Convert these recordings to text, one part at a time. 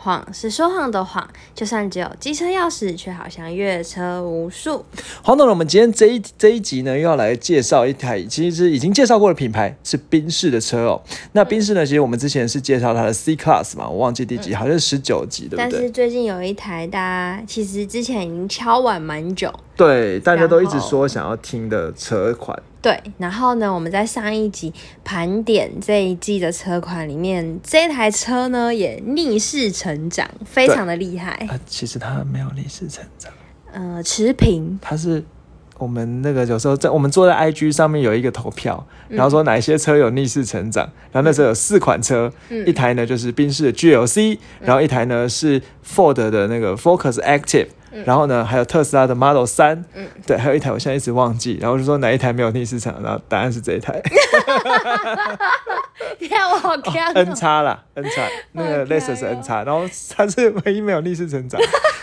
谎是说谎的谎，就算只有机车钥匙，却好像越车无数。黄董，我们今天这一这一集呢，又要来介绍一台其实已经介绍过的品牌，是宾士的车哦。那宾士呢，其实我们之前是介绍它的 C Class 嘛，我忘记第几，好像是十九集，对不对？但是最近有一台，大家其实之前已经敲碗蛮久，对，大家都一直说想要听的车款。对，然后呢，我们在上一集盘点这一季的车款里面，这台车呢也逆势成长，非常的厉害。啊，其实它没有逆势成长，呃，持平。它是我们那个有时候在我们坐在 IG 上面有一个投票，然后说哪些车有逆势成长，然后那时候有四款车，一台呢就是宾士的 GLC，然后一台呢是 Ford 的那个 Focus Active。然后呢，还有特斯拉的 Model 三，嗯，对，还有一台我现在一直忘记，然后就说哪一台没有逆市场，然后答案是这一台。天，我好看。N 叉啦，N 叉，那个 Lexus 是 N 叉，然后它是唯一没有逆势成长。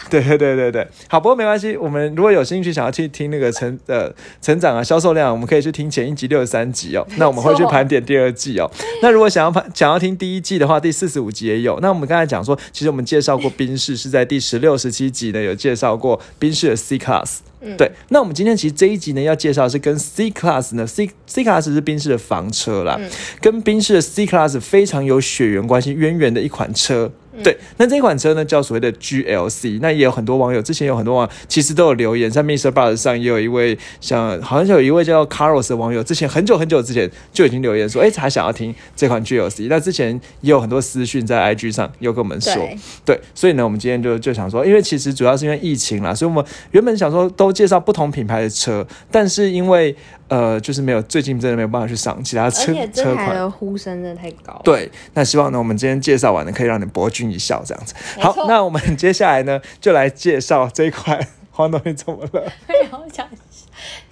对对对对对，好，不过没关系，我们如果有兴趣想要去听那个成呃成长啊销售量，我们可以去听前一集六十三集哦。那我们会去盘点第二季哦。那如果想要盘想要听第一季的话，第四十五集也有。那我们刚才讲说，其实我们介绍过宾士是在第十六、十七集呢有介绍过宾士的 C Class。对，那我们今天其实这一集呢要介绍是跟 C Class 呢 C C Class 是宾士的房车啦，跟宾士的 C Class 非常有血缘关系渊源的一款车。对，那这款车呢叫所谓的 GLC，那也有很多网友之前有很多网友其实都有留言，在 Mr. Buzz 上也有一位像好像有一位叫 Carlos 的网友，之前很久很久之前就已经留言说，哎，他想要听这款 GLC。那之前也有很多私讯在 IG 上有跟我们说，对，所以呢，我们今天就就想说，因为其实主要是因为疫情啦，所以我们原本想说都介绍不同品牌的车，但是因为呃，就是没有最近真的没有办法去上其他车车款的呼声真的太高。对，那希望呢，我们今天介绍完呢，可以让你博君一笑这样子。好，那我们接下来呢，就来介绍这一款 黄东你怎么了？没有讲。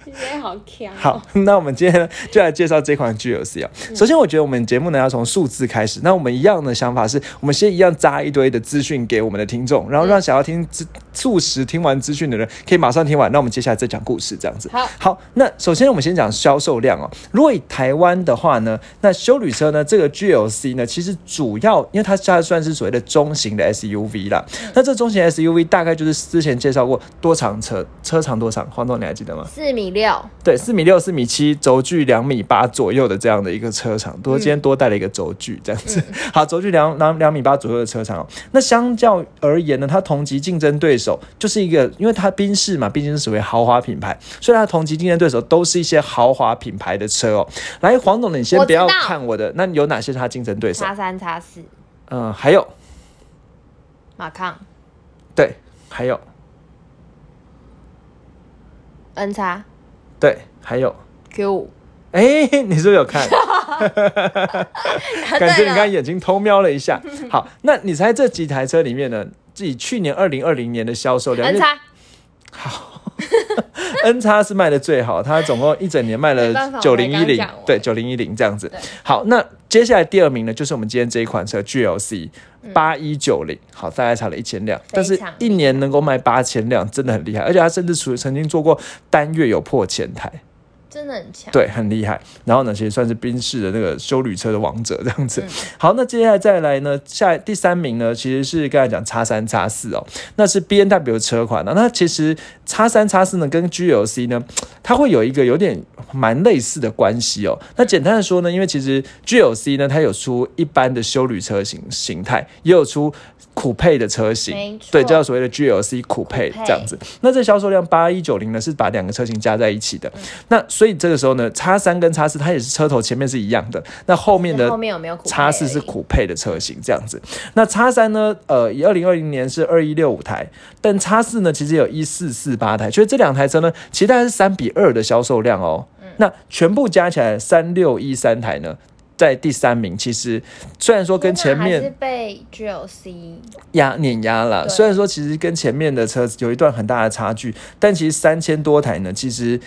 今天好强。好，那我们今天就来介绍这款 GLC 啊。首先，我觉得我们节目呢要从数字开始。那我们一样的想法是，我们先一样扎一堆的资讯给我们的听众，然后让想要听资速食听完资讯的人可以马上听完。那我们接下来再讲故事，这样子。好，好。那首先我们先讲销售量哦。如果以台湾的话呢，那修旅车呢，这个 GLC 呢，其实主要因为它它算是所谓的中型的 SUV 啦。那这中型 SUV 大概就是之前介绍过多长车车长多长？黄总你还记得吗？四米。六对，四米六、四米七，轴距两米八左右的这样的一个车长，多今天多带了一个轴距，这样子。好，轴距两两两米八左右的车长哦。那相较而言呢，它同级竞争对手就是一个，因为它宾士嘛，毕竟是属于豪华品牌，所以它同级竞争对手都是一些豪华品牌的车哦。来，黄总，你先不要看我的，那有哪些是它竞争对手？叉三、叉四，嗯，还有马康，对，还有 N 叉。对，还有 Q 五，哎，你是不是有看？感觉你刚眼睛偷瞄了一下。好，那你猜这几台车里面呢？自己去年二零二零年的销售量好 N 叉是卖的最好，它总共一整年卖了九零一零，对，九零一零这样子。好，那接下来第二名呢，就是我们今天这一款车 GLC。八一九零，好，大概差了一千辆，但是一年能够卖八千辆，真的很厉害，而且它甚至于曾经做过单月有破千台。真的很强，对，很厉害。然后呢，其实算是宾士的那个修旅车的王者这样子。好，那接下来再来呢，下第三名呢，其实是刚才讲叉三叉四哦，那是 B N W 的车款呢。那其实叉三叉四呢，跟 G L C 呢，它会有一个有点蛮类似的关系哦。那简单的说呢，因为其实 G L C 呢，它有出一般的修旅车型形态，也有出。酷配的车型，对，叫所谓的 GLC 酷配这样子。那这销售量八一九零呢，是把两个车型加在一起的。那所以这个时候呢，叉三跟叉四它也是车头前面是一样的。那后面的后面有没有叉四是酷配的车型这样子。那叉三呢，呃，以二零二零年是二一六五台，但叉四呢其实有一四四八台，所以这两台车呢，其实大概是三比二的销售量哦。那全部加起来三六一三台呢？在第三名，其实虽然说跟前面是被 GLC 压碾压了，虽然说其实跟前面的车有一段很大的差距，但其实三千多台呢，其实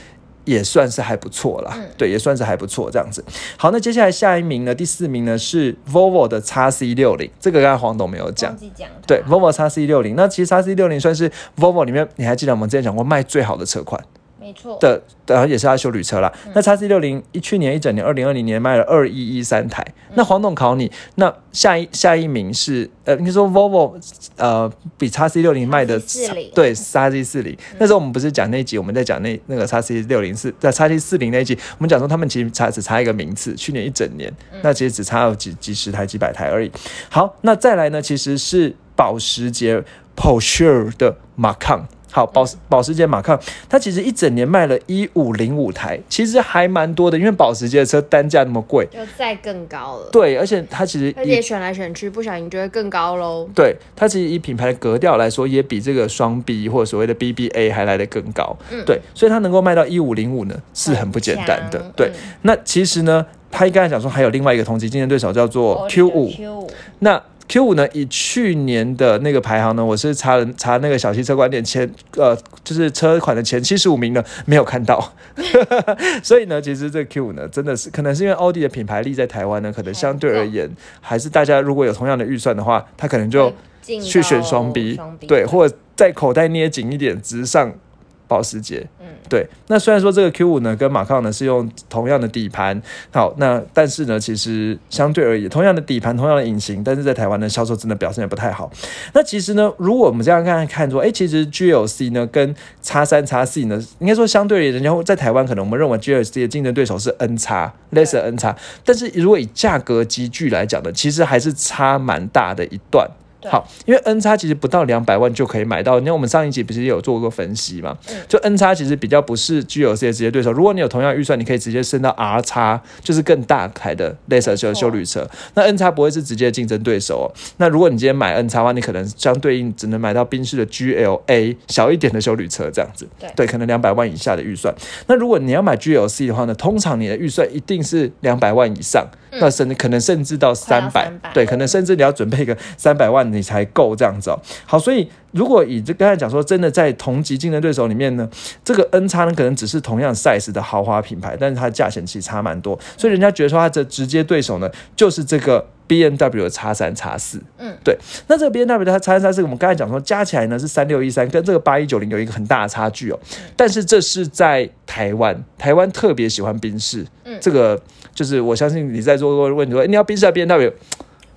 也算是还不错啦，对，也算是还不错这样子。好，那接下来下一名呢？第四名呢是 Volvo 的 x C 六零，这个刚才黄董没有讲。对，Volvo x C 六零，那其实 x C 六零算是 Volvo 里面，你还记得我们之前讲过卖最好的车款？没错的，然后也是他修旅车啦。那叉 C 六零一去年一整年，二零二零年卖了二一一三台。那黄董考你，那下一下一名是呃，你说 Volvo 呃比叉 C 六零卖的对叉 C 四零。那时候我们不是讲那集，我们在讲那那个叉 C 六零是在叉 C 四零那集，我们讲说他们其实差只差一个名次，去年一整年，那其实只差了几几十台几百台而已。好，那再来呢，其实是保时捷 Porsche 的 Macan。好，保保时捷马抗，它其实一整年卖了一五零五台，其实还蛮多的，因为保时捷的车单价那么贵，就再更高了。对，而且它其实而且选来选去，不小心就会更高喽。对，它其实以品牌的格调来说，也比这个双 B 或者所谓的 BBA 还来得更高。嗯，对，所以它能够卖到一五零五呢，是很不简单的。对，那其实呢，他刚才讲说还有另外一个同级竞争对手叫做 Q 五，那。Q 五呢？以去年的那个排行呢，我是查了查那个小汽车观点前呃，就是车款的前七十五名呢，没有看到。所以呢，其实这 Q 五呢，真的是可能是因为奥迪的品牌力在台湾呢，可能相对而言，还是大家如果有同样的预算的话，他可能就去选双 B，对，或者在口袋捏紧一点，直上。保时捷，嗯，对。那虽然说这个 Q 五呢跟马抗呢是用同样的底盘，好，那但是呢，其实相对而言，同样的底盘，同样的引擎，但是在台湾的销售真的表现也不太好。那其实呢，如果我们这样看看说，哎，其实 GLC 呢跟叉三叉四呢，应该说相对而言，人家在台湾可能我们认为 GLC 的竞争对手是 N 叉，less N 叉，但是如果以价格集聚来讲呢，其实还是差蛮大的一段。好，因为 N 叉其实不到两百万就可以买到。你看我们上一集不是也有做过分析嘛？就 N 叉其实比较不是 G L C 的直接对手。如果你有同样预算，你可以直接升到 R 叉，就是更大台的类似修修旅车。那 N 叉不会是直接竞争对手哦。那如果你今天买 N 叉的话，你可能相对应只能买到宾士的 G L A 小一点的修旅车这样子。对，对，可能两百万以下的预算。那如果你要买 G L C 的话呢，通常你的预算一定是两百万以上，那甚至可能甚至到三百。对，可能甚至你要准备一个三百万你才够这样。子哦，好，所以如果以这刚才讲说，真的在同级竞争对手里面呢，这个 N 叉呢可能只是同样 size 的豪华品牌，但是它的价钱其实差蛮多，所以人家觉得说它的直接对手呢就是这个 B N W 的叉三叉四，嗯，对，那这个 B N W 的叉三叉四，我们刚才讲说加起来呢是三六一三，跟这个八一九零有一个很大的差距哦，但是这是在台湾，台湾特别喜欢宾士，嗯，这个就是我相信你在座问你说，你要宾士还是 B N W？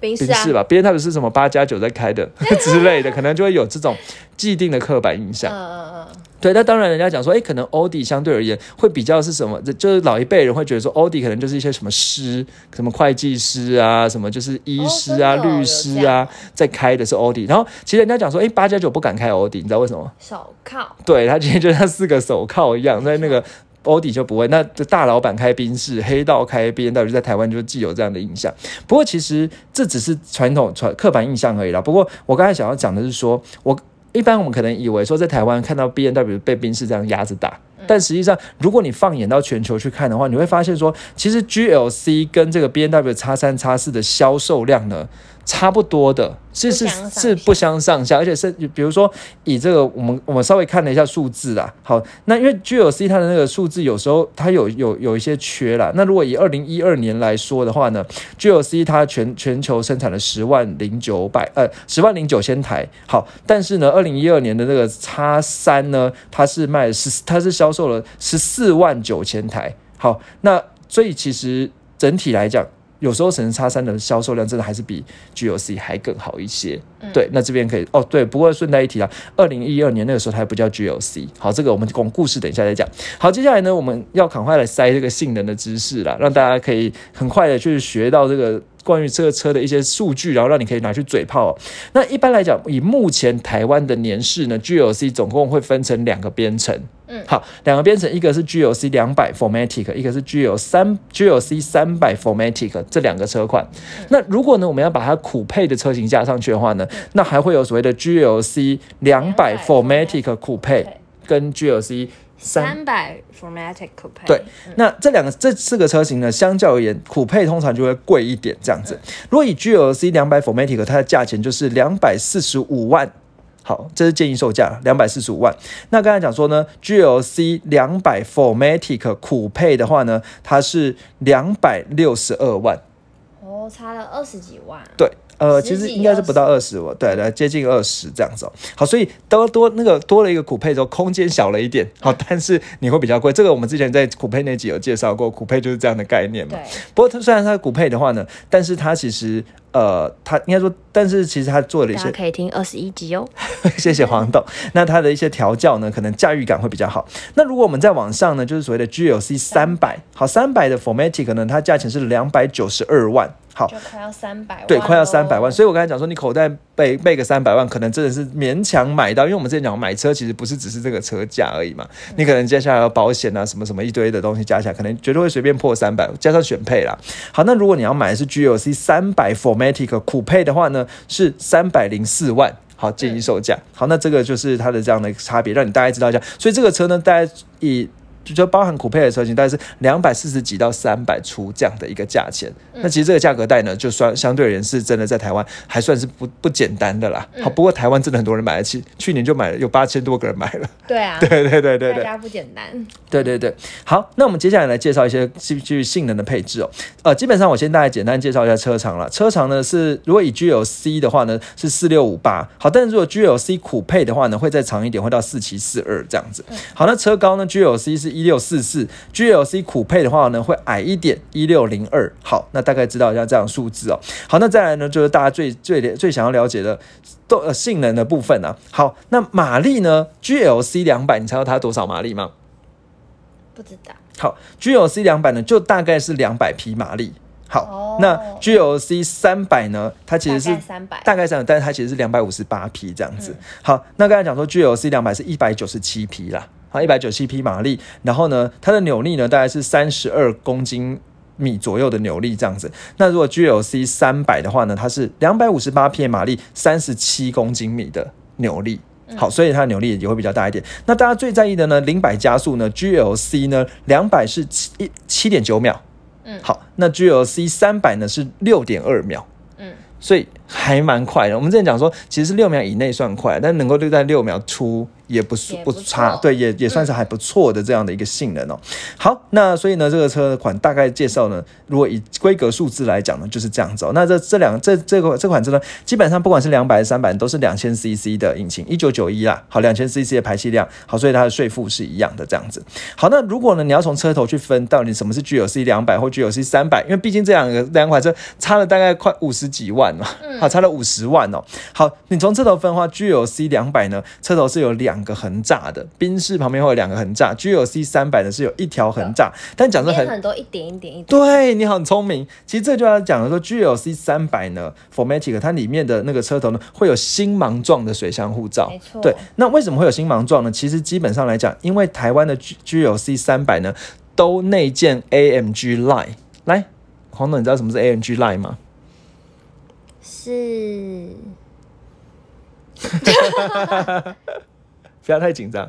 宾士吧，别人他们是什么八加九在开的 之类的，可能就会有这种既定的刻板印象。嗯嗯嗯。对，那当然人家讲说，哎，可能奥迪相对而言会比较是什么？就是老一辈人会觉得说，奥迪可能就是一些什么师，什么会计师啊，什么就是医师啊、律师啊，在开的是奥迪。然后其实人家讲说，哎，八加九不敢开奥迪，你知道为什么？手铐。对他今天就像四个手铐一样，在那个。奥迪就不会，那大老板开宾士，黑道开 B N W，在台湾就既有这样的印象。不过其实这只是传统传刻板印象而已啦。不过我刚才想要讲的是说，我一般我们可能以为说在台湾看到 B N W 被宾士这样压着打，但实际上如果你放眼到全球去看的话，你会发现说，其实 G L C 跟这个 B N W 叉三叉四的销售量呢。差不多的，是是是不相上下，而且是比如说以这个我们我们稍微看了一下数字啦，好，那因为 G L C 它的那个数字有时候它有有有一些缺啦。那如果以二零一二年来说的话呢，G L C 它全全球生产了十万零九百呃十万零九千台，好，但是呢二零一二年的那个叉三呢，它是卖十它是销售了十四万九千台，好，那所以其实整体来讲。有时候神叉三的销售量真的还是比 GOC 还更好一些。对，那这边可以哦。对，不过顺带一提啊，二零一二年那个时候它还不叫 GOC。好，这个我们讲故事，等一下再讲。好，接下来呢，我们要赶快来塞这个性能的知识啦，让大家可以很快的去学到这个。关于这个车的一些数据，然后让你可以拿去嘴炮。那一般来讲，以目前台湾的年式呢，GLC 总共会分成两个编程。嗯，好，两个编程，一个是 GLC 两百 Formatic，一个是 GL 三 GLC 三百 Formatic，这两个车款。那如果呢，我们要把它酷配的车型加上去的话呢，那还会有所谓的 GLC 两百 Formatic 酷配跟 GLC。三百 Formatic Coupe，对，那这两个这四个车型呢，相较而言，酷配通常就会贵一点，这样子。如果以 GLC 两百 Formatic，它的价钱就是两百四十五万好，这是建议售价两百四十五万。那刚才讲说呢，GLC 两百 Formatic 酷配的话呢，它是两百六十二万。哦，差了二十几万。对，呃，其实应该是不到二十，我对对，接近二十这样子哦。好，所以多多那个多了一个股配之后，空间小了一点，好，但是你会比较贵。这个我们之前在股配那集有介绍过，股配就是这样的概念嘛。对，不过它虽然它是酷配的话呢，但是它其实呃，他应该说，但是其实他做了一些可以听二十一集哦。谢谢黄豆。那他的一些调教呢，可能驾驭感会比较好。那如果我们再往上呢，就是所谓的 GLC 三百，好，三百的 Formatic 呢，它价钱是两百九十二万。好，就快要三百万，对，快要三百万。所以我刚才讲说，你口袋备备个三百万，可能真的是勉强买到。因为我们之前讲买车，其实不是只是这个车价而已嘛。你可能接下来要保险啊，什么什么一堆的东西加起来，可能绝对会随便破三百，加上选配啦。好，那如果你要买的是 GLC 三百酷配的话呢，是三百零四万。好，建议售价。好，那这个就是它的这样的差别，让你大概知道一下。所以这个车呢，大概以就就包含酷配的车型，大概是两百四十几到三百出这样的一个价钱。那其实这个价格带呢，就算相对而言是真的在台湾还算是不不简单的啦。好，不过台湾真的很多人买得起，去年就买了有八千多个人买了。对啊，对对对对对。大家不简单。对对对，好，那我们接下来来介绍一些基于性能的配置哦。呃，基本上我先大概简单介绍一下车长了。车长呢是如果以 GLC 的话呢是四六五八，好，但是如果 GLC 酷配的话呢会再长一点，会到四七四二这样子。好，那车高呢 GLC 是一六四四，GLC 苦配的话呢会矮一点，一六零二。好，那大概知道一下这样数字哦。好，那再来呢就是大家最最最想要了解的都呃性能的部分啊。好，那马力呢 GLC 两百，你猜到它多少马力吗？不知道。好，GLC 两百呢，就大概是两百匹马力。好，哦那 GLC 三百呢，它其实是三百，大概三百，但是它其实是两百五十八匹这样子。嗯好，那刚才讲说 GLC 两百是一百九十七匹啦，好，一百九十七匹马力，然后呢，它的扭力呢大概是三十二公斤。米左右的扭力这样子，那如果 GLC 三百的话呢，它是两百五十八匹马力，三十七公斤米的扭力。嗯好，所以它的扭力也会比较大一点。那大家最在意的呢，零百加速呢，GLC 呢两百是七一七点九秒，嗯好，那 GLC 三百呢是六点二秒，嗯，所以还蛮快的。我们之前讲说，其实是六秒以内算快，但能够就在六秒出也不是不不差，错对，也也算是还不错的这样的一个性能哦。好，那所以呢，这个车款大概介绍呢，如果以规格数字来讲呢，就是这样子哦。那这这两这这个这款车呢，基本上不管是两百还是三百，都是两千 CC 的引擎，一九九一啦，好，两千 CC 的排气量，好，所以它的税负是一样的这样子。好，那如果呢，你要从车头去分，到底什么是 GLC 两百或 GLC 三百？因为毕竟这两个两款车差了大概快五十几万嘛，好，差了五十万哦。好，你从车头分的话，GLC 两百呢，车头是有两个横栅的，宾士旁边会有两个横栅，GLC 三百呢是有一条横栅，但讲的很很多一点一点一点，对你很聪明，其实这就要讲了说，GLC 三百呢，Formatic 它里面的那个车头呢会有星芒状的水箱护罩。没，错。对，那为什么会有星芒状呢？其实基本上来讲，因为台湾的 G GLC 三百呢都内建 AMG Line，来，黄总，你知道什么是 AMG Line 吗？是 不要太紧张，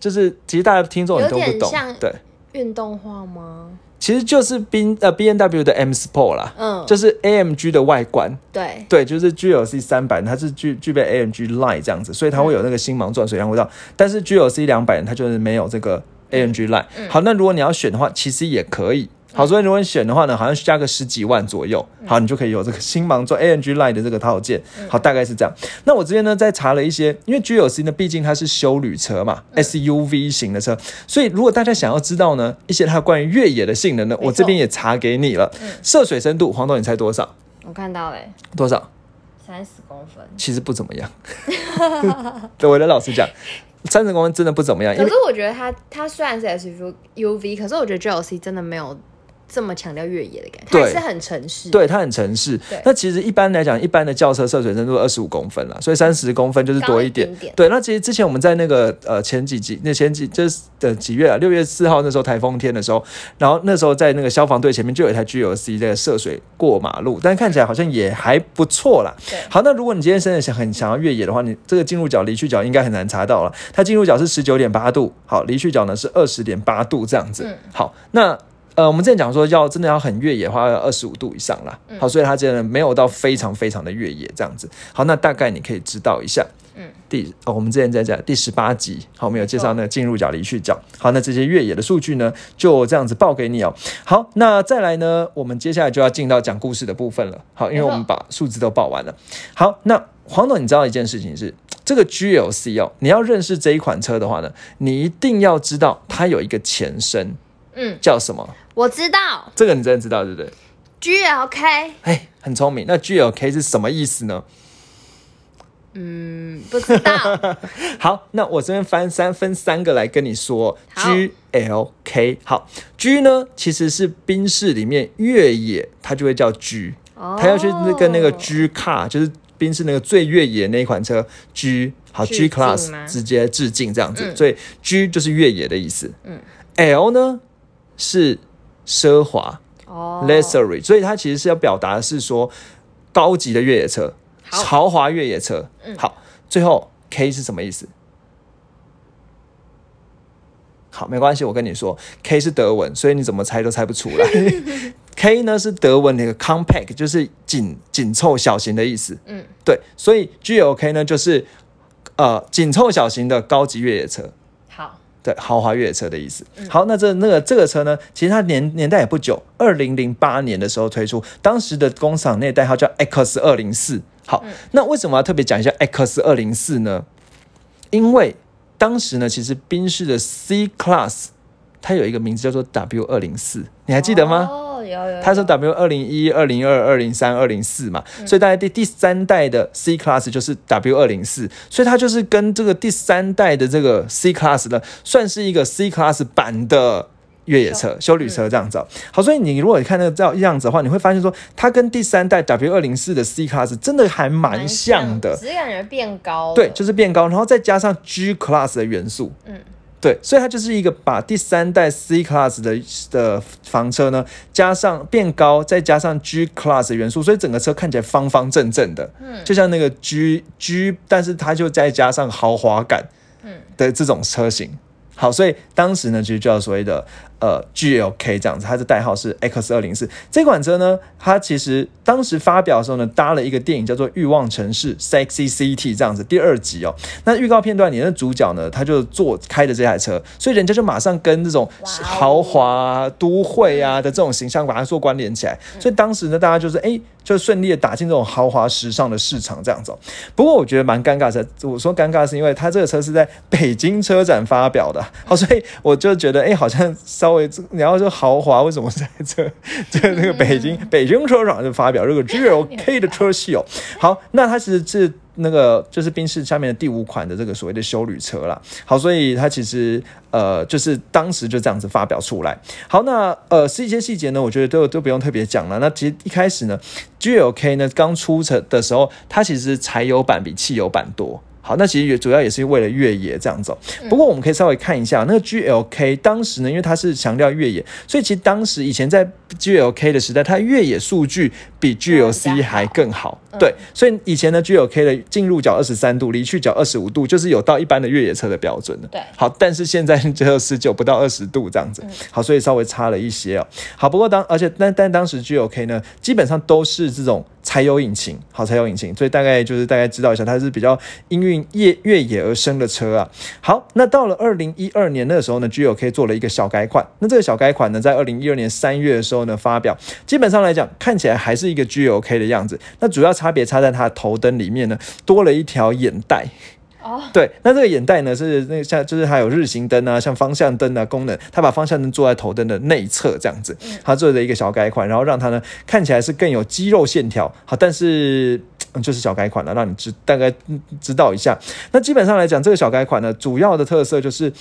就是其实大家听众你都不懂对，运动化吗？其实就是宾呃 B N W 的 M Sport 啦，嗯，就是 AMG 的外观，对，对，就是 GLC 三百，它是具具备 AMG Line 这样子，所以它会有那个星芒钻水箱护罩。但是 GLC 两百它就是没有这个 AMG Line。好，那如果你要选的话，其实也可以。好，所以如果你选的话呢，好像加个十几万左右，好，你就可以有这个星芒座 ANG Line 的这个套件。好，大概是这样。那我这边呢，在查了一些，因为 GLC 呢，毕竟它是休旅车嘛，SUV 型的车，所以如果大家想要知道呢一些它关于越野的性能呢，我这边也查给你了。涉水深度，黄董，你猜多少？我看到嘞，多少？三十公分。其实不怎么样。对，我的老实讲，三十公分真的不怎么样，可是我觉得它它虽然是 SUV，可是我觉得 GLC 真的没有这么强调越野的感觉，它是很城市。对它很城市。那其实一般来讲，一般的轿车涉水深度二十五公分啦，所以三十公分就是多一点。对，那其实之前我们在那个呃前几集，那前几就是的几月啊，六月四号那时候台风天的时候，然后那时候在那个消防队前面就有一台 GLC 在涉水过马路，但看起来好像也还不错啦。对好，那如果你今天真的想很想要越野的话，你这个进入角、离去角应该很难查到了。它进入角是十九点八度，好，离去角呢是二十点八度这样子。嗯好，那。呃，我们之前讲说要真的要很越野的话，要二十五度以上啦。好，所以它真的没有到非常非常的越野这样子。好，那大概你可以知道一下。嗯第哦，我们之前在讲第十八集，好，我们有介绍那个进入角、离去角。好，那这些越野的数据呢，就这样子报给你哦。好，那再来呢，我们接下来就要进到讲故事的部分了。好，因为我们把数字都报完了。好，那黄总，你知道一件事情是，这个 GLC 哦，你要认识这一款车的话呢，你一定要知道它有一个前身，嗯，叫什么？我知道这个你真的知道对不对？GLK，哎，很聪明。那 GLK 是什么意思呢？嗯，不知道。好，那我这边翻三分三个来跟你说，GLK。好，G 呢其实是宾士里面越野，它就会叫 G，哦它要去跟那个 G Car，就是宾士那个最越野那一款车 G，好致 G Class 直接致敬这样子，嗯所以 G 就是越野的意思。嗯，L 呢是奢华哦 luxury，所以它其实是要表达的是说高级的越野车，豪华越野车。嗯好，最后 K 是什么意思？好，没关系，我跟你说，K 是德文，所以你怎么猜都猜不出来。K 呢是德文的一个 compact，就是紧紧凑小型的意思。嗯，对，所以 GLK 呢就是呃紧凑小型的高级越野车。好，对，豪华越野车的意思。好，那这那个这个车呢，其实它年年代也不久，二零零八年的时候推出，当时的工厂内代号叫 X 二零四。好，那为什么要特别讲一下 X 二零四呢？因为当时呢，其实宾士的 C Class 它有一个名字叫做 W 二零四，你还记得吗？哦，有有有，它是 W 二零一、二零二、二零三、二零四嘛，所以大概第第三代的 C Class 就是 W 二零四，所以它就是跟这个第三代的这个 C Class 呢，算是一个 C Class 版的。越野车、修旅车这样子哦、好，所以你如果看那个这样子的话，你会发现说，它跟第三代 W 二零四的 C Class 真的还蛮像的，只是感觉变高了。对，就是变高，然后再加上 G Class 的元素，嗯，对，所以它就是一个把第三代 C Class 的的房车呢，加上变高，再加上 G Class 的元素，所以整个车看起来方方正正的，嗯，就像那个 G G，但是它就再加上豪华感，嗯。的这种车型。好，所以当时呢，其实就叫所谓的呃 GLK 这样子，它的代号是 X 二零四。这款车呢，它其实当时发表的时候呢，搭了一个电影叫做《欲望城市》（Sexy City） 这样子，第二集哦。那预告片段里的主角呢，他就坐开的这台车，所以人家就马上跟这种豪华、啊、都会啊的这种形象把它做关联起来。所以当时呢，大家就是哎。就顺利的打进这种豪华时尚的市场，这样子哦、不过我觉得蛮尴尬的，我说尴尬是因为它这个车是在北京车展发表的，好，所以我就觉得，哎、好像稍微你要说豪华，为什么在这 在那个北京北京车展就发表这个 GLK 的车系哦？好，那它其实是。那个就是宾士下面的第五款的这个所谓的修旅车啦，好，所以它其实呃就是当时就这样子发表出来。好，那呃是一些细节呢，我觉得都都不用特别讲了。那其实一开始呢，GLK 呢刚出车的时候，它其实柴油版比汽油版多。好，那其实也主要也是为了越野这样子、哦。不过我们可以稍微看一下那个 GLK，当时呢，因为它是强调越野，所以其实当时以前在 GLK 的时代，它越野数据比 GLC 还更好。对，所以以前的 GLK 的进入角二十三度，离去角二十五度，就是有到一般的越野车的标准的。对好，但是现在只有十九不到二十度这样子。好，所以稍微差了一些哦。好，不过当而且但但当时 GLK 呢，基本上都是这种柴油引擎，好柴油引擎，所以大概就是大概知道一下，它是比较因运越越野而生的车啊。好，那到了二零一二年那个时候呢，GLK 做了一个小改款。那这个小改款呢，在二零一二年三月的时候呢发表，基本上来讲看起来还是一个 GLK 的样子。那主要差别差在它的头灯里面呢，多了一条眼袋。哦，对，那这个眼袋呢是那像就是还有日行灯啊，像方向灯啊功能，它把方向灯做在头灯的内侧这样子，它做了一个小改款，然后让它呢看起来是更有肌肉线条，好，但是。嗯就是小改款了，让你知大概嗯知道一下。那基本上来讲，这个小改款呢，主要的特色就是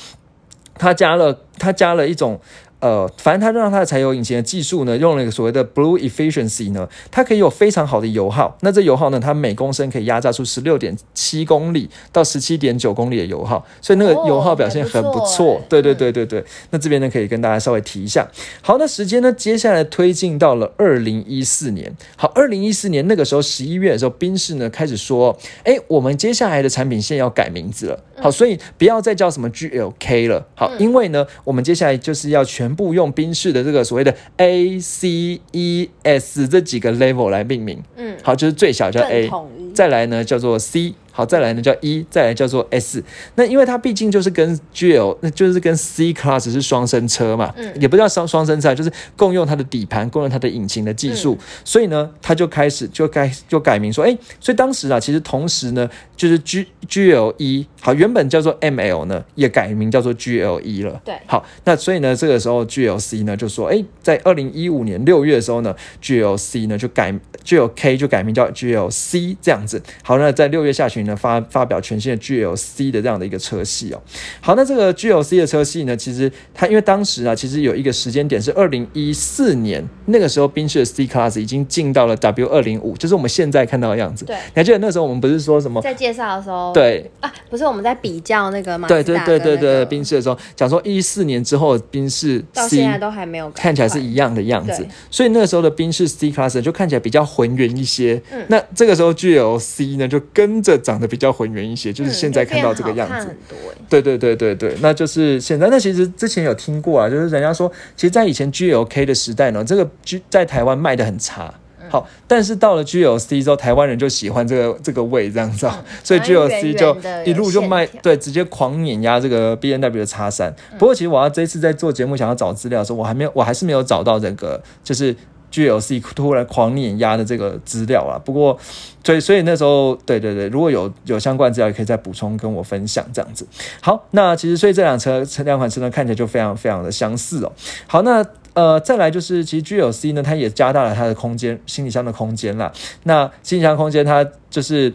它加了它加了一种呃，反正它让它的柴油引擎的技术呢，用了一个所谓的 Blue Efficiency 呢，它可以有非常好的油耗。那这油耗呢，它每公升可以压榨出十六点七公里到十七点九公里的油耗，所以那个油耗表现很不哦不错。对对对对对，那这边呢可以跟大家稍微提一下。好，那时间呢，接下来推进到了二零一四年。好，二零一四年那个时候十一月的时候，宾士呢开始说，哎，我们接下来的产品线要改名字了。好，所以不要再叫什么 GLK 了。好，因为呢，我们接下来就是要全部用宾士的这个所谓的 A、C、E、S 这几个 level 来命名。嗯，好，就是最小叫 A，再来呢叫做 C，好，再来呢叫 E，再来叫做 S。那因为它毕竟就是跟 GL，那就是跟 C Class 是双生车嘛，嗯也不叫双双生车，就是共用它的底盘，共用它的引擎的技术，所以呢，它就开始就改就改名说，哎，所以当时啊，其实同时呢，就是 G GLE 好，原本叫做 ML 呢，也改名叫做 GLE 了。对好，那所以呢，这个时候 GLC 呢就说，哎，在二零一五年六月的时候呢，GLC 呢就改 GLK 就改名叫 GLC 这样子。好，那在六月下旬呢发发表全新的 GLC 的这样的一个车系哦。好，那这个 GLC 的车系呢，其实它因为当时啊，其实有一个时间点是二零一四年，那个时候宾士的 C Class 已经进到了 W 二零五，就是我们现在看到的样子。对你还记得那时候我们不是说什么？在介绍的时候，对，啊，不是我们在比较那个吗对对对对对，宾士的时候讲说一四年之后的宾士到现在都还没有看起来是一样的样子，所以那个时候的宾士 C Class 就看起来比较浑圆一些。嗯那这个时候 GLC 呢就跟着长得比较浑圆一些，就是嗯现在看到这个样子。就变好看很多欸对对对对对，那就是现在。那其实之前有听过啊，就是人家说，其实，在以前 GLK 的时代呢，这个 G 在台湾卖的很差。嗯好，但是到了 GLC 之后，台湾人就喜欢这个这个味这样子、哦，所以 GLC 就一路就卖对，直接狂碾压这个 B N W 的叉三。不过其实我要这一次在做节目想要找资料的时候，我还没有，我还是没有找到这个就是 GLC 突然狂碾压的这个资料啊。不过，所以所以那时候，对对对，如果有有相关资料，也可以再补充跟我分享这样子。好，那其实所以这辆车这两款车呢，看起来就非常非常的相似哦。好，那。呃，再来就是，其实 GLC 呢，它也加大了它的空间，行李箱的空间啦。那行李箱空间，它就是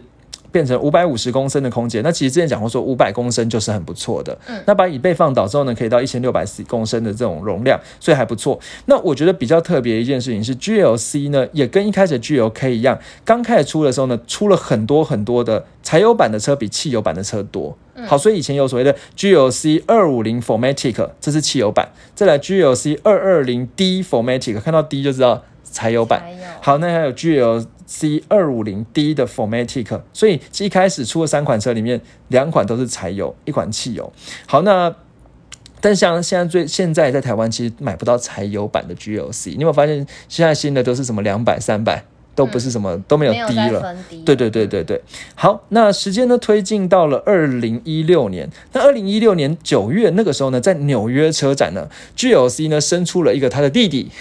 变成五百五十公升的空间。那其实之前讲过说，五百公升就是很不错的。嗯那把椅背放倒之后呢，可以到一千六百公升的这种容量，所以还不错。那我觉得比较特别的一件事情是，GLC 呢也跟一开始的 GLK 一样，刚开始出的时候呢，出了很多很多的柴油版的车比汽油版的车多。好，所以以前有所谓的 GLC 二五零 Formatic，这是汽油版；再来 GLC 二二零 D Formatic，看到 D 就知道柴油版。好，那还有 GLC 二五零 D 的 Formatic，所以一开始出了三款车里面，两款都是柴油，一款汽油。好，那但像现在最现在在台湾其实买不到柴油版的 GLC，你有没有发现现在新的都是什么两百、三百，都不是什么、都没有低了。对对对对对，好，那时间呢推进到了二零一六年。那二零一六年九月那个时候呢，在纽约车展呢，GLC 呢生出了一个他的弟弟，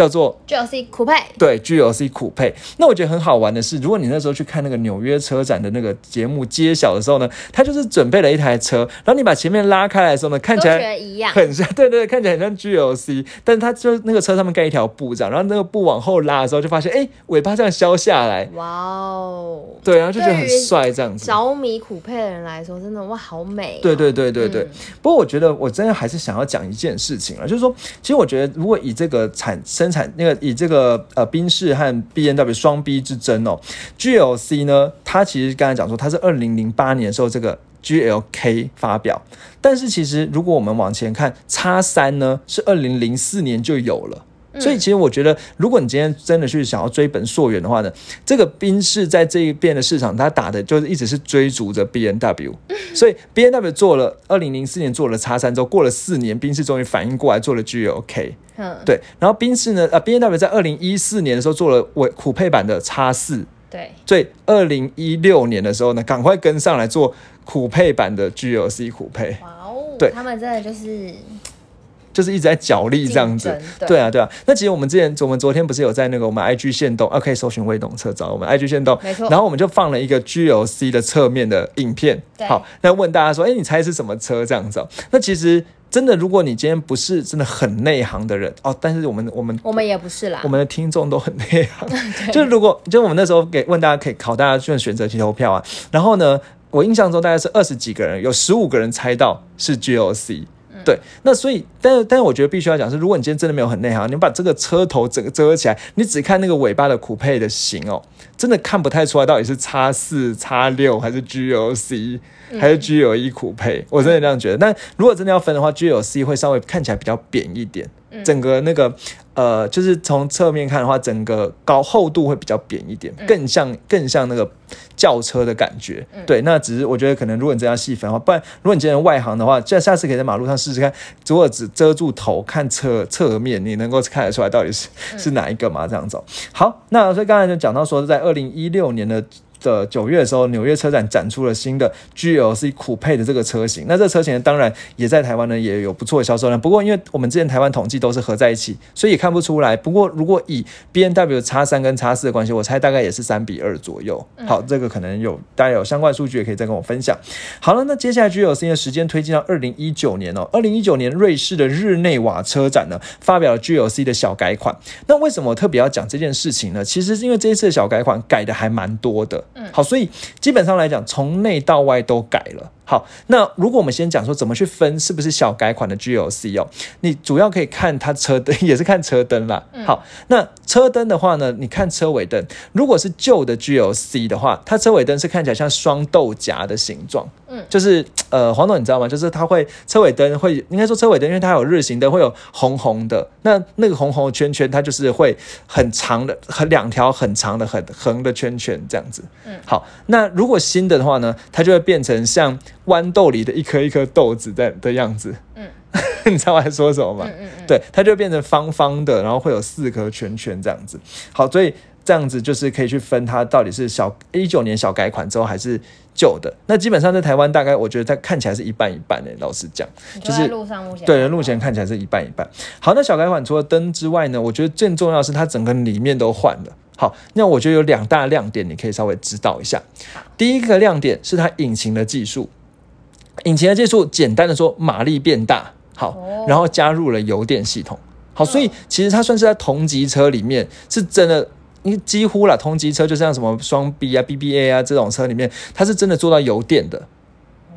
叫做，GLC 酷配，对 GLC 酷配。那我觉得很好玩的是，如果你那时候去看那个纽约车展的那个节目揭晓的时候呢，他就是准备了一台车，然后你把前面拉开来的时候呢，看起来一样，很像，对对，看起来很像 GLC，但是它就那个车上面盖一条布这样，然后那个布往后拉的时候，就发现哎，尾巴这样削下来，哇哦！对，然后就觉得很帅这样子。着迷酷配的人来说，真的哇，好美哦、对对对对对。嗯不过我觉得我真的还是想要讲一件事情啊，就是说，其实我觉得如果以这个产生产那个以这个呃宾士和 B N W 双 B 之争哦，GLC 呢，它其实刚才讲说它是二零零八年的时候这个 GLK 发表，但是其实如果我们往前看，叉三呢是二零零四年就有了。所以其实我觉得，如果你今天真的去想要追本溯源的话呢，这个宾士在这一边的市场，它打的就是一直是追逐着 B N W，所以 B N W 做了二零零四年做了叉三之后，过了四年，宾士终于反应过来做了 G O K，嗯，对，然后宾士呢，呃 B N W 在二零一四年的时候做了尾酷配版的叉四，对，所以二零一六年的时候呢，赶快跟上来做苦配版的 G L C 苦配，哇哦，对他们真的就是就是一直在角力这样子。对对啊，对啊。那其实我们之前，我们昨天不是有在那个我们 IG 线动，啊，可以搜寻微动车找我们 IG 线动，没错然后我们就放了一个 GLC 的侧面的影片。对好，那问大家说，哎，你猜是什么车这样子、哦？那其实真的，如果你今天不是真的很内行的人哦，但是我们我们我们也不是啦，我们的听众都很内行，就是如果就我们那时候给问大家可以考大家就选择题投票啊，然后呢，我印象中大概是二十几个人，有十五个人猜到是 GLC。对，那所以，但是但是我觉得必须要讲是，如果你今天真的没有很内行，你把这个车头整个遮起来，你只看那个尾巴的酷配的型哦，真的看不太出来到底是叉四、叉六还是 GLC 还是 G L 一酷配，我真的这样觉得。但如果真的要分的话，G L C 会稍微看起来比较扁一点，整个那个呃，就是从侧面看的话，整个高厚度会比较扁一点，更像更像那个轿车的感觉。对，那只是我觉得可能如果你真的要细分的话，不然如果你今天外行的话，这下次可以在马路上试试看，如果只遮住头看侧侧面，你能够看得出来到底是是哪一个嘛？这样子哦。好，那所以刚才就讲到说，在二零一六年的的九月的时候，纽约车展展出了新的 GLC 酷配的这个车型。那这车型呢，当然也在台湾呢也有不错的销售量。不过因为我们之前台湾统计都是合在一起，所以也看不出来。不过如果以 B N W 叉三跟叉四的关系，我猜大概也是三比二左右。好，这个可能有大家有相关数据也可以再跟我分享。好了，那接下来 GLC 的时间推进到二零一九年哦。二零一九年瑞士的日内瓦车展呢，发表了 GLC 的小改款。那为什么我特别要讲这件事情呢？其实是因为这一次的小改款改的还蛮多的。嗯，好，所以基本上来讲，从内到外都改了。好，那如果我们先讲说怎么去分是不是小改款的 GLC 哦，你主要可以看它车灯，也是看车灯啦。好，那车灯的话呢，你看车尾灯，如果是旧的 GLC 的话，它车尾灯是看起来像双豆荚的形状。嗯，就是呃，黄总你知道吗？就是它会车尾灯会，应该说车尾灯，因为它有日行灯，会有红红的，那那个红红的圈圈，它就是会很长的，很两条很长的很横的圈圈这样子。嗯，好，那如果新的的话呢，它就会变成像。豌豆里的一颗一颗豆子在的样子，嗯，你知道我在说什么吗？嗯嗯对，它就变成方方的，然后会有四颗圈圈这样子。好，所以这样子就是可以去分它到底是小一九年小改款之后还是旧的。那基本上在台湾大概我觉得它看起来是一半一半诶，老实讲，就是路上目前对路前看起来是一半一半。好，那小改款除了灯之外呢，我觉得最重要是它整个里面都换了。好，那我觉得有两大亮点，你可以稍微知道一下。第一个亮点是它引擎的技术。引擎的技术，简单的说，马力变大，好，然后加入了油电系统，好，所以其实它算是在同级车里面是真的，因为几乎啦同级车，就像什么双 B 啊、BBA 啊这种车里面，它是真的做到油电的，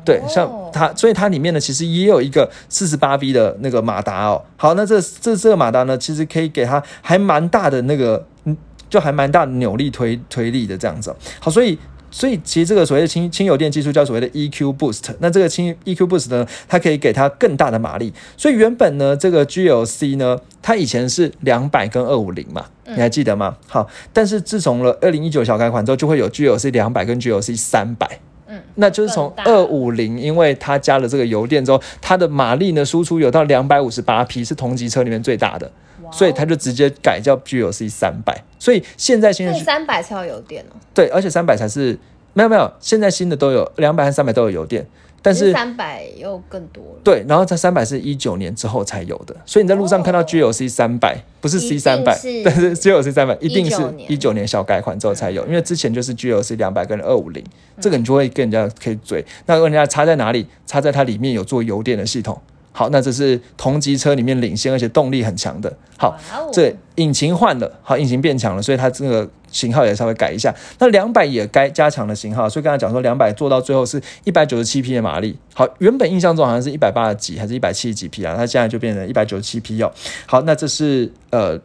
对，像它，所以它里面呢，其实也有一个四十八 V 的那个马达哦，好，那这这这个马达呢，其实可以给它还蛮大的那个，嗯，就还蛮大的扭力推推力的这样子，好，所以。所以其实这个所谓的轻轻油电技术叫所谓的 EQ Boost，那这个轻 EQ Boost 呢，它可以给它更大的马力。所以原本呢，这个 GLC 呢，它以前是两百跟二五零嘛，你还记得吗？好，但是自从了二零一九小改款之后，就会有 GLC 两百跟 GLC 三百。嗯，那就是从二五零，因为它加了这个油电之后，它的马力呢输出有到两百五十八匹，是同级车里面最大的。所以它就直接改叫 GLC 三百，所以现在新的三百才有油电哦。对，而且三百才是没有没有，现在新的都有两百和三百都有油电，但是三百又更多。对，然后它三百是一九年之后才有的，所以你在路上看到 GLC 三百不是 C 三百，但是 GLC 三百一定是 一九年小改款之后才有，因为之前就是 GLC 两百跟二五零，这个你就会跟人家可以追。那问人家差在哪里？差在它里面有做油电的系统。好，那这是同级车里面领先，而且动力很强的。好，这引擎换了，好，引擎变强了，所以它这个型号也稍微改一下。那两百也该加强的型号，所以刚才讲说两百做到最后是一百九十七匹的马力。好，原本印象中好像是一百八十几还是一百七十几匹啊，它现在就变成一百九十七匹哦。好，那这是呃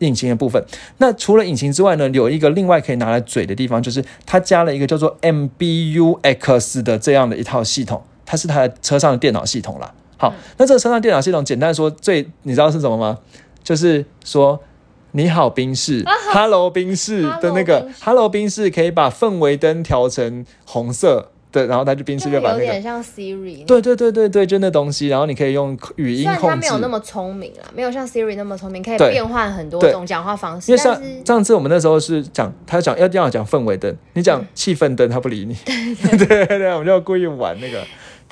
引擎的部分。那除了引擎之外呢，有一个另外可以拿来嘴的地方，就是它加了一个叫做 MBUX 的这样的一套系统，它是它的车上的电脑系统啦。好，那这个车上电脑系统，简单说，最你知道是什么吗？就是说，你好，冰室，Hello 冰室的那个 Hello 冰室，可以把氛围灯调成红色的，然后它就冰室就把那个有点像 Siri，对对对对对，就那东西，然后你可以用语音控制。它没有那么聪明啊，没有像 Siri 那么聪明，可以变换很多种讲话方式。因为上上次我们那时候是讲，他讲要要讲氛围灯，你讲气氛灯，他不理你。对对对，我们就故意玩那个。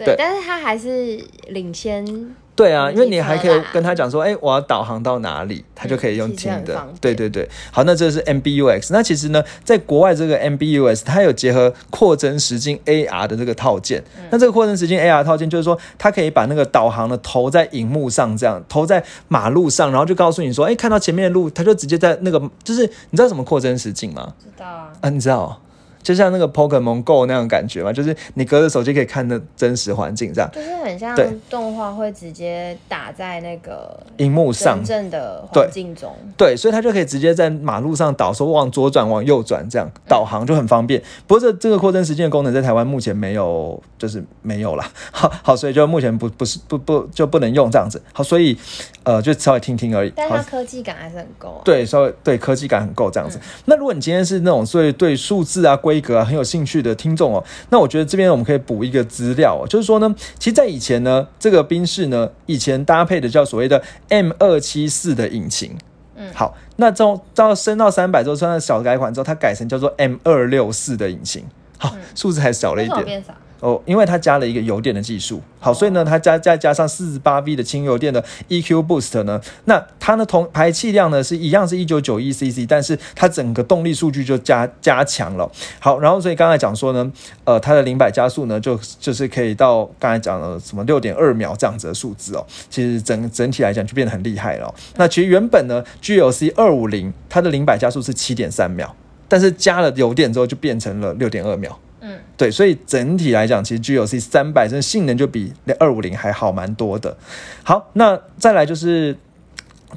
对，但是他还是领先。对啊，因为你还可以跟他讲说，哎，我要导航到哪里，他就可以用听的。对对对，好，那这是 MBUX。那其实呢，在国外这个 MBUX 它有结合扩增实境 AR 的这个套件。那这个扩增实境 AR 套件就是说，它可以把那个导航呢投在荧幕上，这样投在马路上，然后就告诉你说，哎，看到前面的路，它就直接在那个，就是你知道什么扩增实境吗？知道啊。啊，你知道。就像那个 Pokemon Go 那样感觉嘛，就是你隔着手机可以看的真实环境这样，就是很像动画会直接打在那个荧幕上真正的环境中，对，所以它就可以直接在马路上导，说往左转、往右转这样导航就很方便。不过这这个扩增时间的功能在台湾目前没有，就是没有啦。好，好，所以就目前不不是不不就不能用这样子。好，所以呃就稍微听听而已。但它科技感还是很够。对，稍微对科技感很够这样子。那如果你今天是那种所以对数字啊。规格啊，很有兴趣的听众哦，那我觉得这边我们可以补一个资料哦，就是说呢，其实，在以前呢，这个宾士呢，以前搭配的叫所谓的 M 二七四的引擎，嗯。好，那这种到升到三百之后，算到小改款之后，它改成叫做 M 二六四的引擎，好，数字还少了一点。哦，因为它加了一个油电的技术，好，所以呢，它加再加上四十八 V 的轻油电的 EQ Boost 呢，那它呢同排气量呢是一样是一九九一 CC，但是它整个动力数据就加加强了。好，然后所以刚才讲说呢，呃，它的零百加速呢就就是可以到刚才讲的什么六点二秒这样子的数字哦，其实整整体来讲就变得很厉害了哦、那其实原本呢 GLC 二五零它的零百加速是七点三秒，但是加了油电之后就变成了六点二秒。嗯，对，所以整体来讲，其实 GLC 三百真的性能就比二五零还好蛮多的。好，那再来就是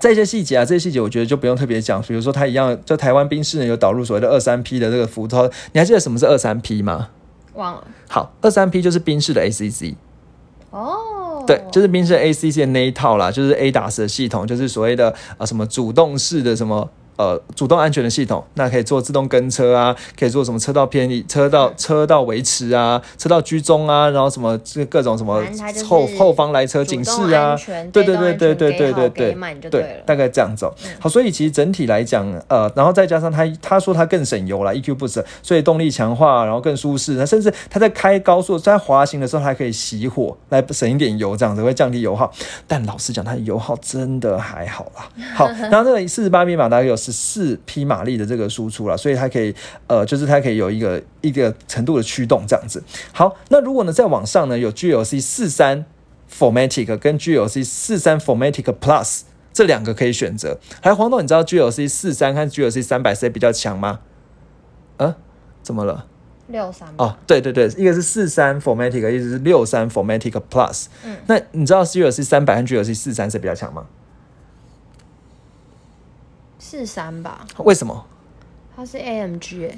这些细节啊，这些细节我觉得就不用特别讲。比如说它一样，就台湾宾士呢有导入所谓的二三 P 的这个浮操，你还记得什么是二三 P 吗？忘了。好，二三 P 就是宾士的 ACC，哦，对，就是宾士 ACC 的那一套啦，就是 ADAS 的系统，就是所谓的呃什么主动式的什么。呃，主动安全的系统，那可以做自动跟车啊，可以做什么车道偏离、车道车道维持啊、车道居中啊，然后什么这各种什么后后方来车警示啊，对对对对对对对对对大概这样子、哦。好，所以其实整体来讲，呃，然后再加上它他说它更省油了 EQ Boost，所以动力强化，然后更舒适，那甚至它在开高速、在滑行的时候还可以熄火，来省一点油，这样子会降低油耗。但老实讲，它的油耗真的还好啦。好，然后这个四十八匹马达有十四匹马力的这个输出了，所以它可以呃，就是它可以有一个一个程度的驱动这样子。好，那如果呢再往上呢，有 GLC 四三 Formatic 跟 GLC 四三 Formatic Plus 这两个可以选择。还黄董，你知道 GLC 四三和 GLC 三百谁比较强吗？呃，怎么了？六三哦，对对对，一个是四三 Formatic，一个是六三 Formatic Plus。嗯，那你知道 GLC 三百和 GLC 四三谁比较强吗？四三吧，为什么？它是 AMG 哎、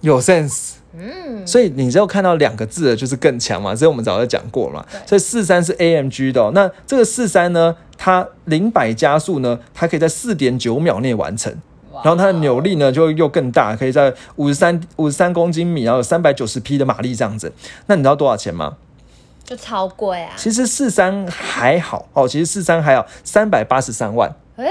有 sense。嗯，所以你只有看到两个字的就是更强嘛，这我们早就讲过嘛。所以四三是 AMG 的、哦，那这个四三呢，它零百加速呢，它可以在四点九秒内完成，然后它的扭力呢就又更大，可以在五十三五十三公斤米，然后有三百九十匹的马力这样子。那你知道多少钱吗？就超贵啊！其实四三还好哦，其实四三还好，三百八十三万。哎、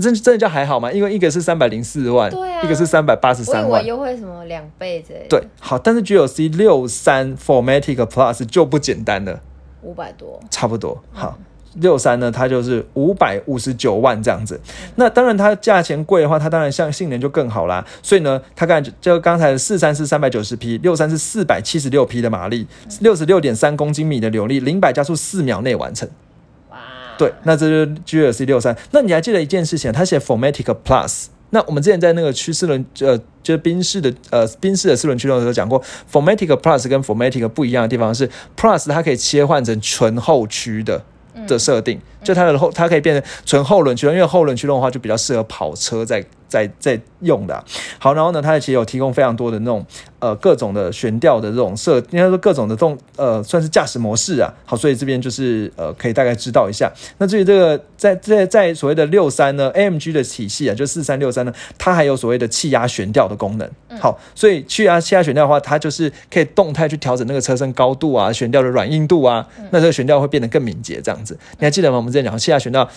真真的叫还好吗？因为一个是三百零四万，对啊一个是三百八十三万。优惠什么两倍之类的，对，好，但是 GLC 六三 Formatic Plus 就不简单了，五百多，差不多。好，六三呢，它就是五百五十九万这样子。那当然，它价钱贵的话，它当然像性能就更好啦。所以呢，它刚才就就刚才的四三是三百九十匹，六三是四百七十六匹的马力，六十六点三公斤米的扭力，零百加速四秒内完成。对，那这就是 GLC 六三。那你还记得一件事情？它写 Formatic Plus。那我们之前在那个驱四轮，呃，就是宾士的，呃，宾士的四轮驱动的时候讲过，Formatic Plus 跟 Formatic 不一样的地方是，Plus 它可以切换成纯后驱的的设定，就它的后，它可以变成纯后轮驱动，因为后轮驱动的话就比较适合跑车在在在用的啊、好，然后呢，它其实有提供非常多的那种呃各种的悬吊的这种设，应该说各种的这种呃算是驾驶模式啊。好，所以这边就是呃可以大概知道一下。那至于这个在在在所谓的六三呢，AMG 的体系啊，就四三六三呢，它还有所谓的气压悬吊的功能。好，所以气压气压悬吊的话，它就是可以动态去调整那个车身高度啊，悬吊的软硬度啊，那这个悬吊会变得更敏捷这样子。你还记得吗？我们之前讲气压悬吊。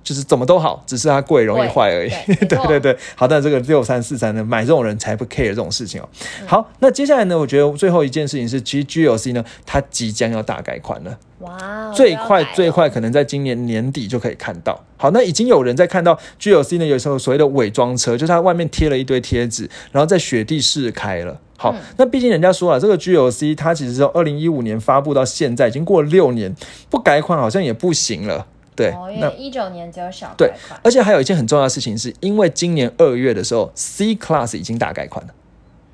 就是怎么都好，只是它贵容易坏而已。对 对对对，好，但这个六三四三呢，买这种人才不 care 这种事情哦。好，那接下来呢，我觉得最后一件事情是，其实 GLC 呢，它即将要大改款了。哇，最快最快可能在今年年底就可以看到。好，那已经有人在看到 GLC 呢，有时候所谓的伪装车，就是它外面贴了一堆贴纸，然后在雪地试开了。好，那毕竟人家说了，这个 GLC 它其实是二零一五年发布到现在，已经过了六年，不改款好像也不行了。对，哦，因那为一九年只有小对改款，而且还有一件很重要的事情是，因为今年二月的时候，C Class 已经大改款了。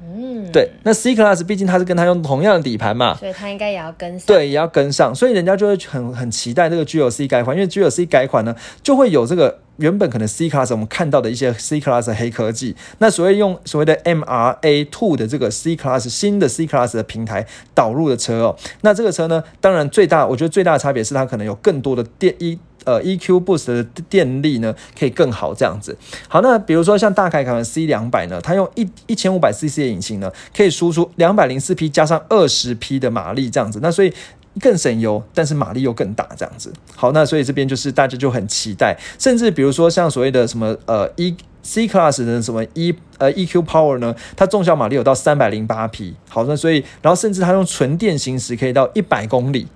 嗯，对，那 C Class 毕竟它是跟它用同样的底盘嘛，所以它应该也要跟上，对，也要跟上，所以人家就会很很期待这个 GLC 改款，因为 GLC 改款呢，就会有这个原本可能 C Class 我们看到的一些 C Class 的黑科技，那所谓用所谓的 MRA Two 的这个 C Class 新的 C Class 的平台导入的车哦，那这个车呢，当然最大我觉得最大的差别是它可能有更多的电一。呃，EQ Boost 的电力呢可以更好这样子。好，那比如说像大改款的 C 两百呢，它用一一千五百 CC 的引擎呢，可以输出两百零四匹加上二十匹的马力这样子。那所以更省油，但是马力又更大，这样子。好，那所以这边就是大家就很期待，甚至比如说像所谓的什么呃 E C Class 的什么 E 呃 EQ Power 呢，它重效马力有到三百零八匹。好，那所以然后甚至它用纯电行驶可以到一百公里。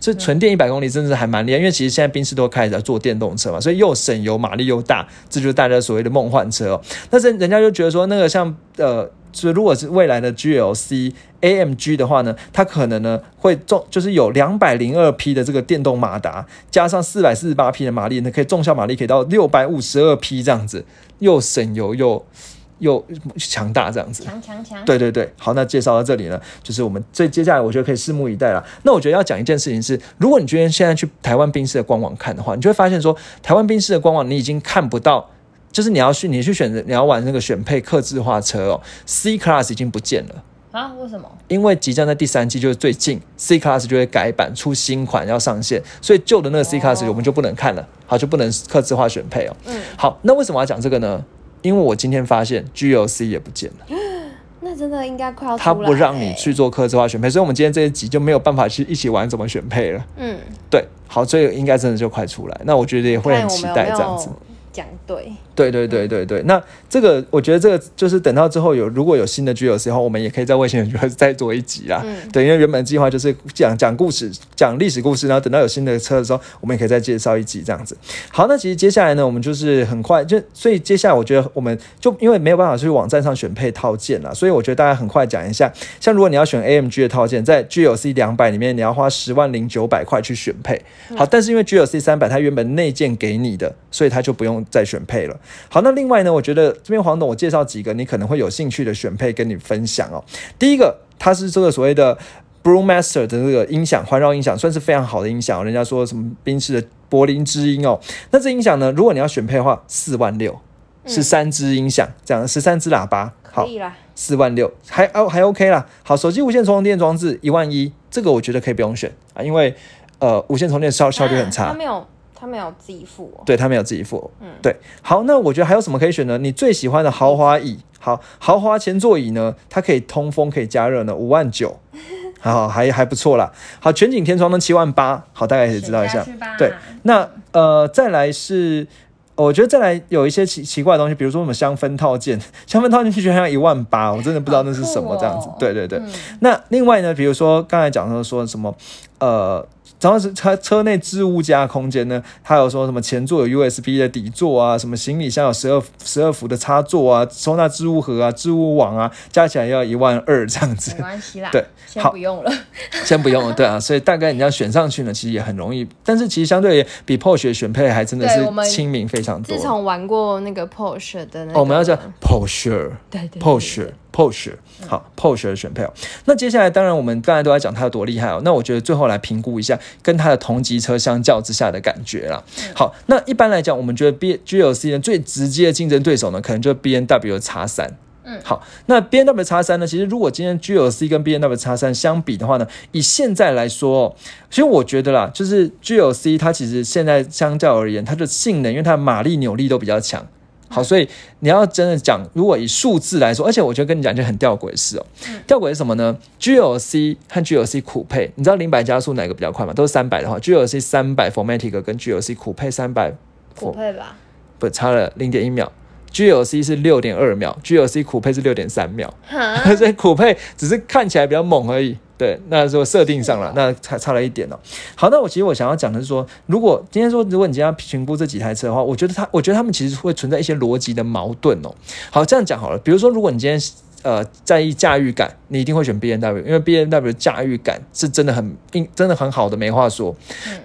这纯电一百公里真的是还蛮厉害，因为其实现在宾士都开始在做电动车嘛，所以又省油，马力又大，这就是大家所谓的梦幻车哦。但是人家就觉得说，那个像呃，就如果是未来的 GLC AMG 的话呢，它可能呢会重，就是有两百零二匹的这个电动马达，加上四百四十八匹的马力，那可以重效马力可以到六百五十二匹这样子，又省油又。又强大这样子，强强强，对对对，好，那介绍到这里呢，就是我们最接下来我觉得可以拭目以待了。那我觉得要讲一件事情是，如果你今天现在去台湾冰室的官网看的话，你就会发现说，台湾冰室的官网你已经看不到，就是你要去你去选择你要玩那个选配客制化车哦，C Class 已经不见了啊？为什么？因为即将在第三季就是最近 C Class 就会改版出新款要上线，所以旧的那个 C Class 我们就不能看了，好就不能客制化选配哦。嗯，好，那为什么要讲这个呢？因为我今天发现 GOC 也不见了，那真的应该快要他不让你去做客制化选配，所以我们今天这一集就没有办法去一起玩怎么选配了。嗯，对，好，所以应该真的就快出来，那我觉得也会很期待这样子。讲对，对对对对对。那这个我觉得这个就是等到之后有如果有新的 G L C 后，我们也可以在卫星人再做一集啦。嗯，对，因为原本计划就是讲讲故事、讲历史故事，然后等到有新的车的时候，我们也可以再介绍一集这样子。好，那其实接下来呢，我们就是很快就，所以接下来我觉得我们就因为没有办法去网站上选配套件了，所以我觉得大家很快讲一下，像如果你要选 A M G 的套件，在 G L C 两百里面，你要花十万零九百块去选配。好，但是因为 G L C 三百它原本内件给你的，所以它就不用再选配了。好，那另外呢，我觉得这边黄董我介绍几个你可能会有兴趣的选配跟你分享哦。第一个，它是这个所谓的 Brewmaster 的这个音响，环绕音响，算是非常好的音响。人家说什么宾士的柏林之音哦，那这音响呢，如果你要选配的话，四万六，是三支音响，这样十三支喇叭，可以啦，四万六还哦还 OK 啦。好，手机无线充电装置一万一，这个我觉得可以不用选啊，因为呃无线充电效效率很差，它没有。他没有自己付，对他没有自己付，嗯，对，好，那我觉得还有什么可以选呢？你最喜欢的豪华椅，好，豪华前座椅呢，它可以通风，可以加热呢，五万九，好，还还不错啦。好，全景天窗呢，七万八，好，大概可以知道一下，对，那呃，再来是，我觉得再来有一些奇奇怪的东西，比如说什么香氛套件，香氛套件居然要一万八，我真的不知道那是什么这样子，对对对。那另外呢，比如说刚才讲到说什么，呃。然后是车车内置物架空间呢，它有说什么前座有 USB 的底座啊，什么行李箱有十二十二伏的插座啊，收纳置物盒啊，置物网啊，加起来要一万二这样子。没关系啦，对，先不用了，先不用了，对啊，所以大概你要选上去呢，其实也很容易，但是其实相对比 Porsche 选配还真的是亲民非常多。自从玩过那个 Porsche 的那，我们要叫 Porsche，对对，Porsche。Porsche 好，Porsche 的选配哦。那接下来，当然我们刚才都在讲它有多厉害哦。那我觉得最后来评估一下跟它的同级车相较之下的感觉啦。好，那一般来讲，我们觉得 B G L C 呢最直接的竞争对手呢，可能就是 B N W 叉三。嗯，好，那 B N W 叉三呢，其实如果今天 G L C 跟 B N W 叉三相比的话呢，以现在来说，其实我觉得啦，就是 G L C 它其实现在相较而言，它的性能，因为它的马力扭力都比较强。好，所以你要真的讲，如果以数字来说，而且我觉得跟你讲就很吊诡的事哦。吊诡是什么呢？G L C 和 G L C 酷配，你知道零百加速哪个比较快吗？都是三百的话，G L C 三百 Formatic 跟 G L C 酷配三百，酷配吧？不，差了零点一秒。G L C 是六点二秒，G L C 酷配是六点三秒，所以酷配只是看起来比较猛而已。对，那说设定上了，那差差了一点哦。好，那我其实我想要讲的是说，如果今天说，如果你今天要评估这几台车的话，我觉得它，我觉得他们其实会存在一些逻辑的矛盾哦。好，这样讲好了，比如说，如果你今天呃在意驾驭感，你一定会选 B N W，因为 B N W 驾驭感是真的很硬，真的很好的，没话说。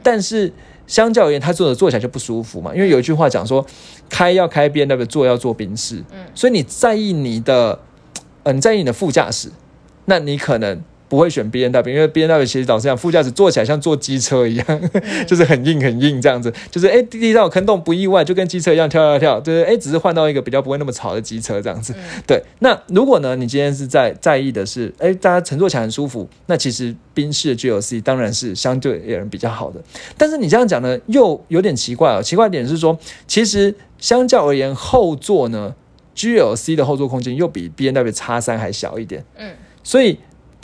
但是相较而言，他坐着坐起来就不舒服嘛，因为有一句话讲说，开要开边那个坐要坐宾士。嗯，所以你在意你的，呃，你在意你的副驾驶，那你可能。不会选 B N W，因为 B N W 其实老实讲，副驾驶坐起来像坐机车一样，就是很硬很硬这样子，就是哎地上有坑洞不意外，就跟机车一样跳跳跳，就是哎只是换到一个比较不会那么吵的机车这样子。对，那如果呢，你今天是在在意的是哎大家乘坐起来很舒服，那其实宾士的 G L C 当然是相对而言比较好的。但是你这样讲呢，又有点奇怪哦。奇怪点是说，其实相较而言，后座呢 G L C 的后座空间又比 B N W 叉三还小一点。嗯，所以。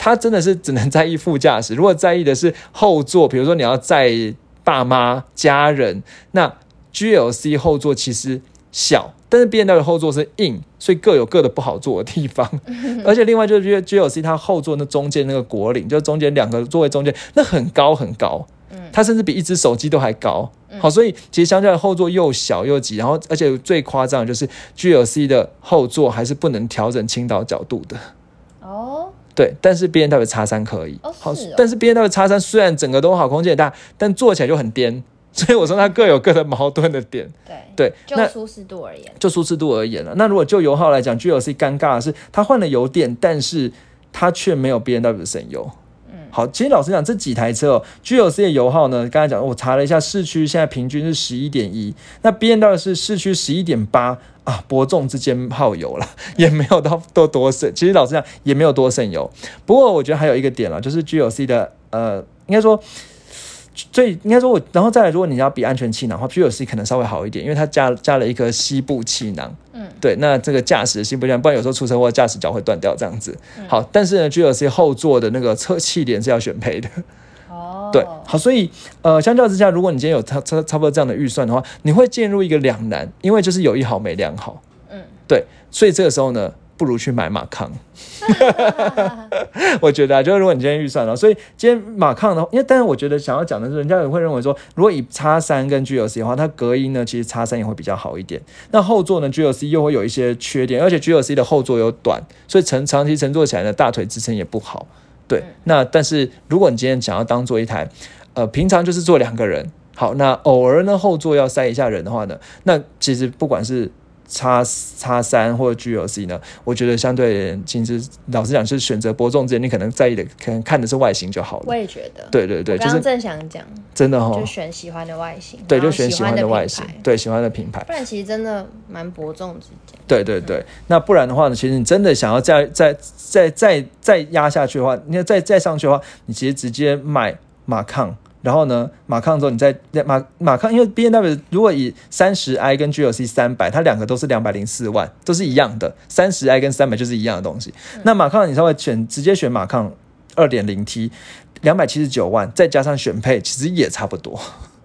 他真的是只能在意副驾驶，如果在意的是后座，比如说你要载爸妈、家人，那 GLC 后座其实小，但是 B N W 的后座是硬，所以各有各的不好坐的地方。而且另外就是 G L C 它后座那中间那个果岭，就中间两个座位中间那很高很高，它甚至比一只手机都还高。好，所以其实相较的后座又小又挤，然后而且最夸张的就是 G L C 的后座还是不能调整倾倒角度的。哦，对，但是 B N W 叉三可以。哦好是哦，但是 B N W 叉三虽然整个都好，空间也大，但坐起来就很颠。所以我说它各有各的矛盾的点。对，对，那就舒适度而言，就舒适度而言了。那如果就油耗来讲，GLC 尴尬的是它换了油电，但是它却没有 B N W 的省油。嗯，好，其实老实讲，这几台车哦，GLC 的油耗呢，刚才讲我查了一下，市区现在平均是十一点一，那 B N W 是市区十一点八啊，伯仲之间耗油了，也没有到多多省。其实老实讲，也没有多省油。不过我觉得还有一个点了，就是 GLC 的呃，应该说。最应该说我，然后再来，如果你要比安全气囊的话，GLC 可能稍微好一点，因为它加加了一个膝部气囊。嗯，对，那这个驾驶的膝部气囊，不然有时候出车祸驾驶脚会断掉这样子。好，但是呢，GLC 后座的那个侧气帘是要选配的。哦，对，好，所以呃，相较之下，如果你今天有差差差不多这样的预算的话，你会进入一个两难，因为就是有一好没两好。嗯，对，所以这个时候呢，不如去买马康。我觉得啊，就是如果你今天预算了，所以今天马康的话，因为但是我觉得想要讲的是，人家也会认为说，如果以叉三跟 GLC 的话，它隔音呢，其实叉三也会比较好一点。那后座呢，GLC 又会有一些缺点，而且 GLC 的后座又短，所以乘长期乘坐起来呢，大腿支撑也不好。对，那但是如果你今天想要当做一台，呃，平常就是坐两个人，好，那偶尔呢后座要塞一下人的话呢，那其实不管是叉叉三或者 GLC 呢，我觉得相对其实老实讲是选择伯仲之间，你可能在意的可能看的是外形就好了。我也觉得，对对对，就是正想讲，真的哈就，选喜欢的外形，对，就选喜欢的的外形对喜欢的品牌。不然其实真的蛮伯仲之间。对对对，那不然的话呢，其实你真的想要再再再再再压下去的话，你要再再上去的话，你其实直接买马抗，然后呢，马抗之后你再马马抗，因为 B N W 如果以三十 i 跟 G L C 三百，它两个都是两百零四万，都是一样的，三十 i 跟三百就是一样的东西。那马抗你稍微选直接选马抗二点零 T，两百七十九万，再加上选配，其实也差不多。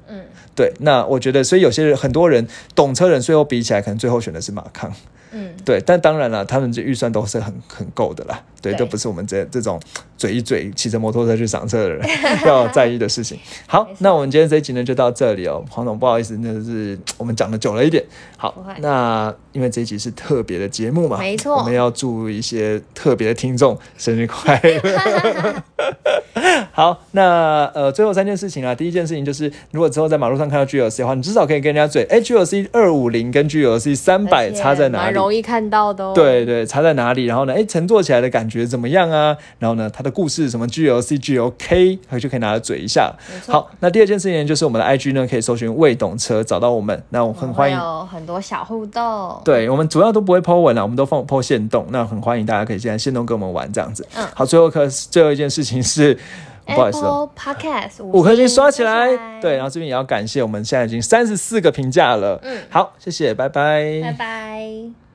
嗯，对，那我觉得，所以有些人很多人懂车人，最后比起来，可能最后选的是马抗。嗯，对，但当然了，他们这预算都是很很够的啦，对，对都不是我们这这种嘴一嘴骑着摩托车去赏车的人 要在意的事情。好，那我们今天这一集呢就到这里哦，黄总，不好意思，那是我们讲的久了一点。好，那因为这一集是特别的节目嘛，没错我们要祝一些特别的听众生日快乐。好，那呃，最后三件事情啊，第一件事情就是，如果之后在马路上看到 GLC 的话，你至少可以跟人家嘴，哎，GLC 二五零跟 GLC 三百差在哪里？蛮容易看到的哦。对对，差在哪里？然后呢，哎，乘坐起来的感觉怎么样啊？然后呢，它的故事什么 GLC、GLK，回去可以拿来嘴一下。好，那第二件事情就是我们的 IG 呢，可以搜寻“未懂车”找到我们。那我很欢迎，有很多小互动。对我们主要都不会 po 文啊，我们都放 po 线动。那很欢迎大家可以现在线动跟我们玩这样子。嗯好，最后可最后一件事情是，不好意思 Podcast 五颗星刷起来，来，对，然后这边也要感谢我们现在已经三十四个评价了，嗯好，谢谢，拜拜，拜拜。